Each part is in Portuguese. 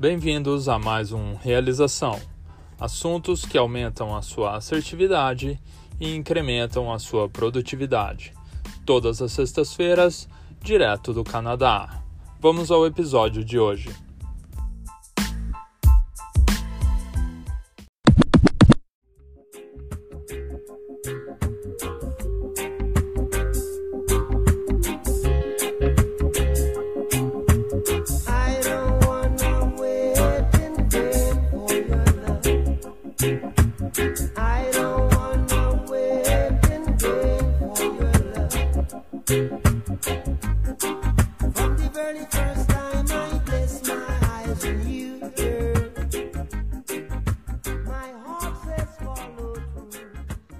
Bem-vindos a mais um Realização. Assuntos que aumentam a sua assertividade e incrementam a sua produtividade. Todas as sextas-feiras, direto do Canadá. Vamos ao episódio de hoje.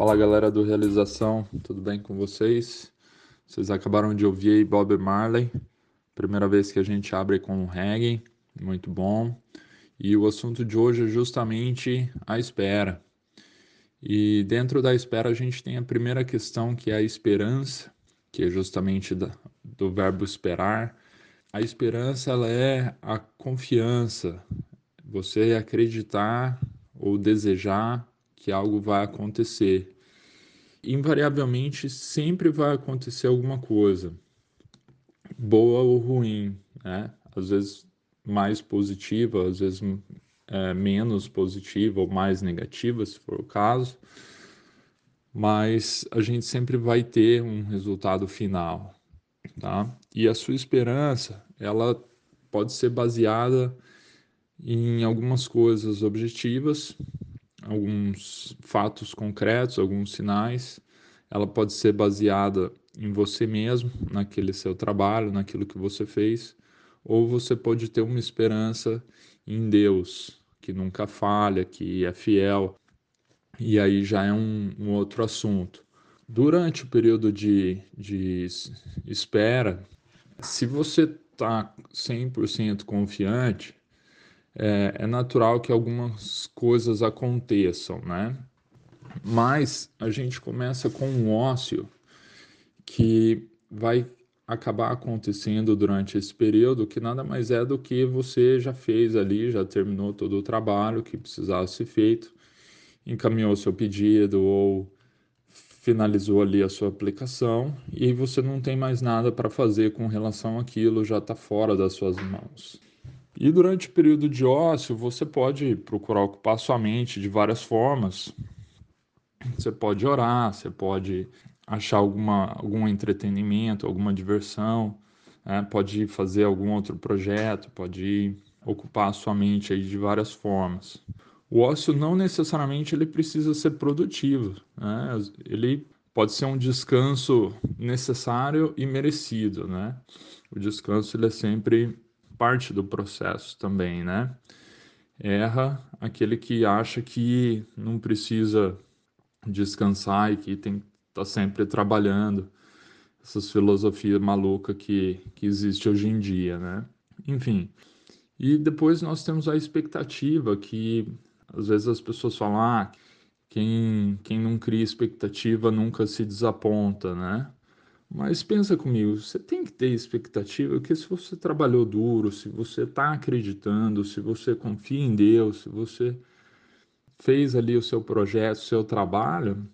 Fala galera do Realização, tudo bem com vocês? Vocês acabaram de ouvir Bob Marley, primeira vez que a gente abre com um reggae, muito bom. E o assunto de hoje é justamente a espera. E dentro da espera a gente tem a primeira questão que é a esperança, que é justamente do verbo esperar. A esperança ela é a confiança, você acreditar ou desejar que algo vai acontecer. Invariavelmente, sempre vai acontecer alguma coisa, boa ou ruim, né? Às vezes mais positiva, às vezes é, menos positiva ou mais negativa, se for o caso, mas a gente sempre vai ter um resultado final, tá? E a sua esperança, ela pode ser baseada em algumas coisas objetivas alguns fatos concretos, alguns sinais. Ela pode ser baseada em você mesmo, naquele seu trabalho, naquilo que você fez, ou você pode ter uma esperança em Deus, que nunca falha, que é fiel, e aí já é um, um outro assunto. Durante o período de, de espera, se você está 100% confiante, é, é natural que algumas coisas aconteçam, né? Mas a gente começa com um ócio que vai acabar acontecendo durante esse período, que nada mais é do que você já fez ali, já terminou todo o trabalho que precisava ser feito, encaminhou seu pedido ou finalizou ali a sua aplicação e você não tem mais nada para fazer com relação àquilo, já está fora das suas mãos. E durante o período de ócio, você pode procurar ocupar sua mente de várias formas. Você pode orar, você pode achar alguma, algum entretenimento, alguma diversão, né? pode fazer algum outro projeto, pode ocupar sua mente aí de várias formas. O ócio não necessariamente ele precisa ser produtivo, né? ele pode ser um descanso necessário e merecido. Né? O descanso ele é sempre parte do processo também, né? Erra aquele que acha que não precisa descansar e que tem que tá sempre trabalhando. Essas filosofias malucas que, que existe hoje em dia, né? Enfim. E depois nós temos a expectativa que às vezes as pessoas falam, ah, quem, quem não cria expectativa nunca se desaponta, né? Mas pensa comigo, você tem que ter expectativa que se você trabalhou duro, se você está acreditando, se você confia em Deus, se você fez ali o seu projeto, o seu trabalho,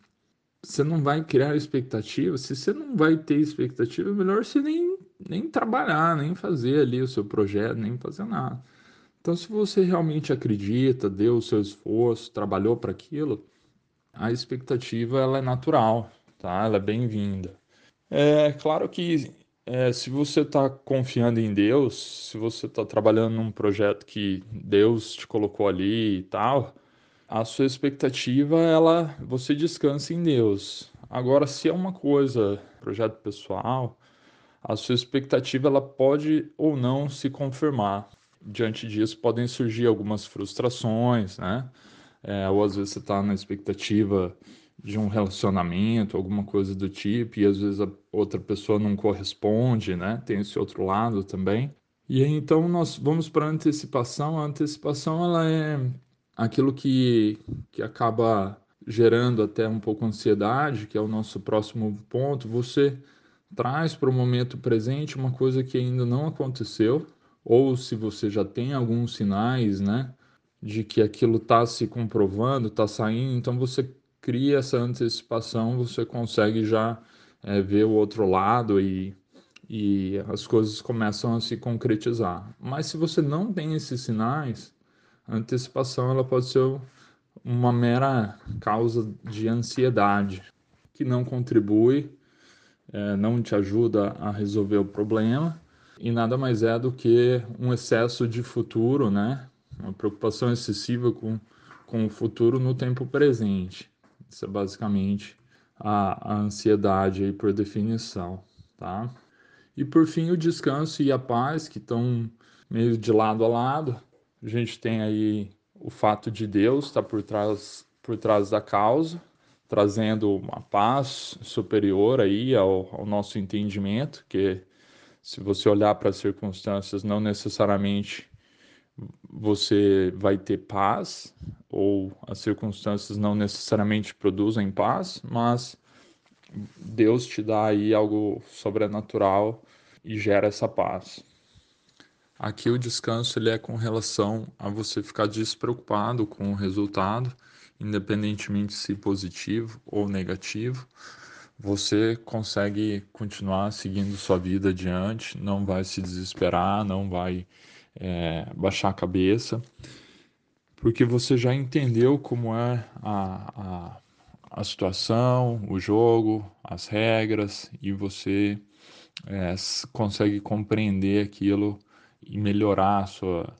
você não vai criar expectativa. Se você não vai ter expectativa, é melhor você nem, nem trabalhar, nem fazer ali o seu projeto, nem fazer nada. Então, se você realmente acredita, deu o seu esforço, trabalhou para aquilo, a expectativa ela é natural, tá? Ela é bem-vinda. É claro que é, se você está confiando em Deus, se você está trabalhando num projeto que Deus te colocou ali e tal, a sua expectativa, ela, você descansa em Deus. Agora, se é uma coisa, projeto pessoal, a sua expectativa ela pode ou não se confirmar. Diante disso, podem surgir algumas frustrações, né? É, ou às vezes você está na expectativa de um relacionamento, alguma coisa do tipo, e às vezes a outra pessoa não corresponde, né? Tem esse outro lado também. E aí, então nós vamos para a antecipação. A antecipação ela é aquilo que, que acaba gerando até um pouco ansiedade, que é o nosso próximo ponto. Você traz para o momento presente uma coisa que ainda não aconteceu, ou se você já tem alguns sinais, né, de que aquilo está se comprovando, está saindo, então você cria essa antecipação, você consegue já é, ver o outro lado e, e as coisas começam a se concretizar. Mas se você não tem esses sinais, a antecipação ela pode ser uma mera causa de ansiedade que não contribui, é, não te ajuda a resolver o problema e nada mais é do que um excesso de futuro, né? Uma preocupação excessiva com, com o futuro no tempo presente. Isso é basicamente a, a ansiedade aí por definição, tá? E por fim o descanso e a paz que estão meio de lado a lado. A gente tem aí o fato de Deus estar tá por trás por trás da causa, trazendo uma paz superior aí ao, ao nosso entendimento, que se você olhar para as circunstâncias, não necessariamente você vai ter paz, ou as circunstâncias não necessariamente produzem paz, mas Deus te dá aí algo sobrenatural e gera essa paz. Aqui o descanso ele é com relação a você ficar despreocupado com o resultado, independentemente se positivo ou negativo você consegue continuar seguindo sua vida adiante, não vai se desesperar, não vai é, baixar a cabeça, porque você já entendeu como é a, a, a situação, o jogo, as regras, e você é, consegue compreender aquilo e melhorar a sua,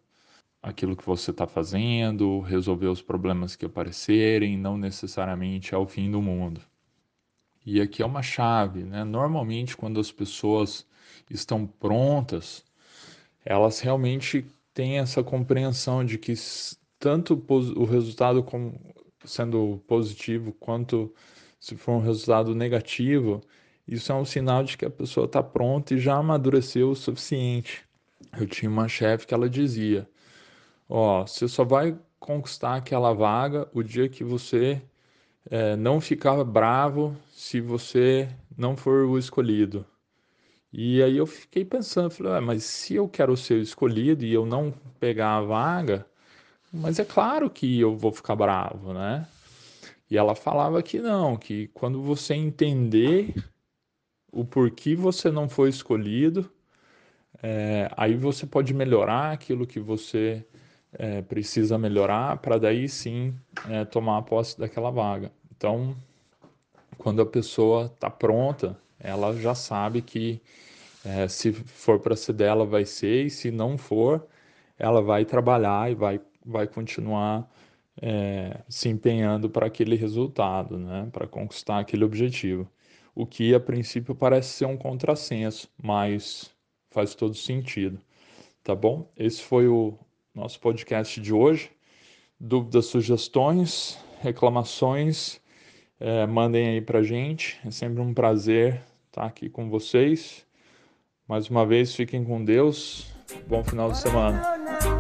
aquilo que você está fazendo, resolver os problemas que aparecerem, não necessariamente é o fim do mundo. E aqui é uma chave, né? Normalmente, quando as pessoas estão prontas, elas realmente têm essa compreensão de que tanto o resultado como sendo positivo quanto se for um resultado negativo, isso é um sinal de que a pessoa está pronta e já amadureceu o suficiente. Eu tinha uma chefe que ela dizia: Ó, oh, você só vai conquistar aquela vaga o dia que você é, não ficar bravo se você não for o escolhido. E aí eu fiquei pensando, falei, ah, mas se eu quero ser escolhido e eu não pegar a vaga, mas é claro que eu vou ficar bravo, né? E ela falava que não, que quando você entender o porquê você não foi escolhido, é, aí você pode melhorar aquilo que você é, precisa melhorar para daí sim é, tomar a posse daquela vaga. Então, quando a pessoa está pronta, ela já sabe que é, se for para ser dela, vai ser, e se não for, ela vai trabalhar e vai, vai continuar é, se empenhando para aquele resultado, né? para conquistar aquele objetivo. O que a princípio parece ser um contrassenso, mas faz todo sentido. Tá bom? Esse foi o nosso podcast de hoje. Dúvidas, sugestões, reclamações, é, mandem aí pra gente. É sempre um prazer estar aqui com vocês. Mais uma vez, fiquem com Deus. Bom final de semana.